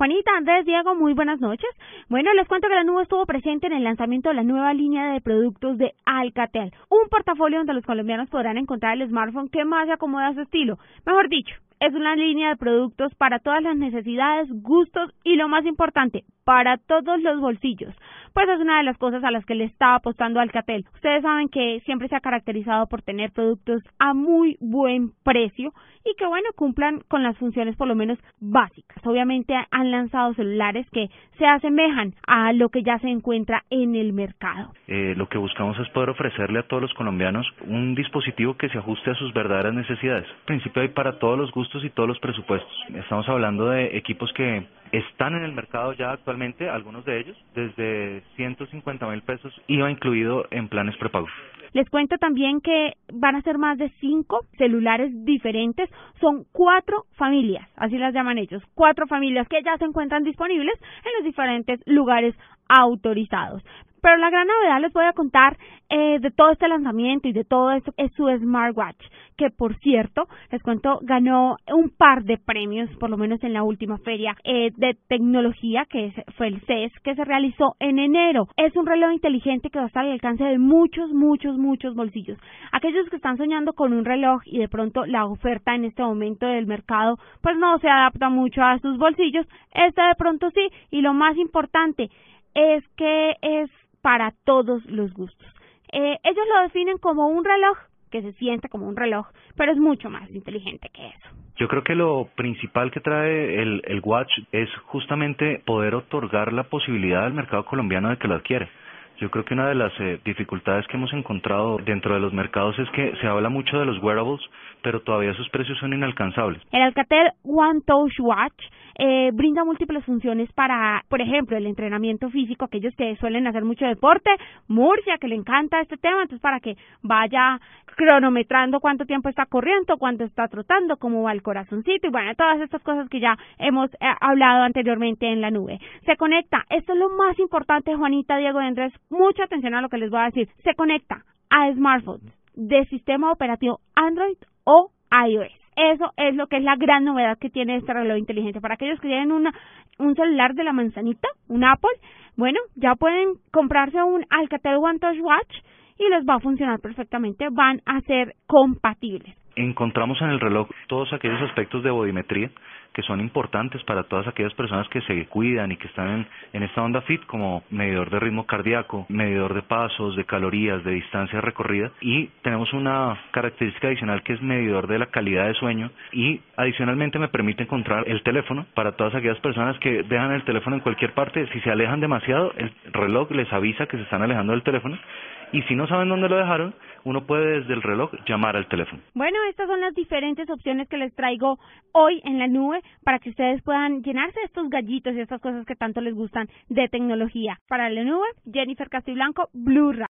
Juanita, Andrés, Diego, muy buenas noches. Bueno, les cuento que la nube estuvo presente en el lanzamiento de la nueva línea de productos de Alcatel, un portafolio donde los colombianos podrán encontrar el smartphone que más se acomoda a su estilo. Mejor dicho, es una línea de productos para todas las necesidades, gustos y lo más importante, para todos los bolsillos. Pues es una de las cosas a las que le está apostando Alcatel. Ustedes saben que siempre se ha caracterizado por tener productos a muy buen precio y que bueno, cumplan con las funciones por lo menos básicas. Obviamente han lanzado celulares que se asemejan a lo que ya se encuentra en el mercado. Eh, lo que buscamos es poder ofrecerle a todos los colombianos un dispositivo que se ajuste a sus verdaderas necesidades. En principio hay para todos los gustos y todos los presupuestos. Estamos hablando de equipos que están en el mercado ya actualmente, algunos de ellos, desde 150 mil pesos, IVA incluido en planes prepagos. Les cuento también que van a ser más de cinco celulares diferentes. Son cuatro familias, así las llaman ellos, cuatro familias que ya se encuentran disponibles en los diferentes lugares autorizados. Pero la gran novedad les voy a contar eh, de todo este lanzamiento y de todo esto es su smartwatch, que por cierto, les cuento, ganó un par de premios, por lo menos en la última feria eh, de tecnología, que fue el CES, que se realizó en enero. Es un reloj inteligente que va a estar al alcance de muchos, muchos, muchos bolsillos. Aquellos que están soñando con un reloj y de pronto la oferta en este momento del mercado, pues no se adapta mucho a sus bolsillos, este de pronto sí, y lo más importante es que es para todos los gustos. Eh, ellos lo definen como un reloj que se siente como un reloj, pero es mucho más inteligente que eso. Yo creo que lo principal que trae el, el Watch es justamente poder otorgar la posibilidad al mercado colombiano de que lo adquiere. Yo creo que una de las eh, dificultades que hemos encontrado dentro de los mercados es que se habla mucho de los wearables, pero todavía sus precios son inalcanzables. El Alcatel One Touch Watch eh, brinda múltiples funciones para, por ejemplo, el entrenamiento físico, aquellos que suelen hacer mucho deporte, Murcia, que le encanta este tema, entonces para que vaya cronometrando cuánto tiempo está corriendo, cuánto está trotando, cómo va el corazoncito y bueno, todas estas cosas que ya hemos eh, hablado anteriormente en la nube. Se conecta, esto es lo más importante, Juanita, Diego Andrés, mucha atención a lo que les voy a decir, se conecta a smartphones de sistema operativo Android o iOS. Eso es lo que es la gran novedad que tiene este reloj inteligente. Para aquellos que tienen una, un celular de la manzanita, un Apple, bueno, ya pueden comprarse un Alcatel One Touch Watch y les va a funcionar perfectamente, van a ser compatibles. Encontramos en el reloj todos aquellos aspectos de bodimetría que son importantes para todas aquellas personas que se cuidan y que están en, en, esta onda fit como medidor de ritmo cardíaco, medidor de pasos, de calorías, de distancia recorrida. Y tenemos una característica adicional que es medidor de la calidad de sueño. Y adicionalmente me permite encontrar el teléfono para todas aquellas personas que dejan el teléfono en cualquier parte, si se alejan demasiado el reloj les avisa que se están alejando del teléfono y si no saben dónde lo dejaron, uno puede desde el reloj llamar al teléfono. Bueno, estas son las diferentes opciones que les traigo hoy en la nube para que ustedes puedan llenarse estos gallitos y estas cosas que tanto les gustan de tecnología. Para la nube, Jennifer Castiblanco, Blue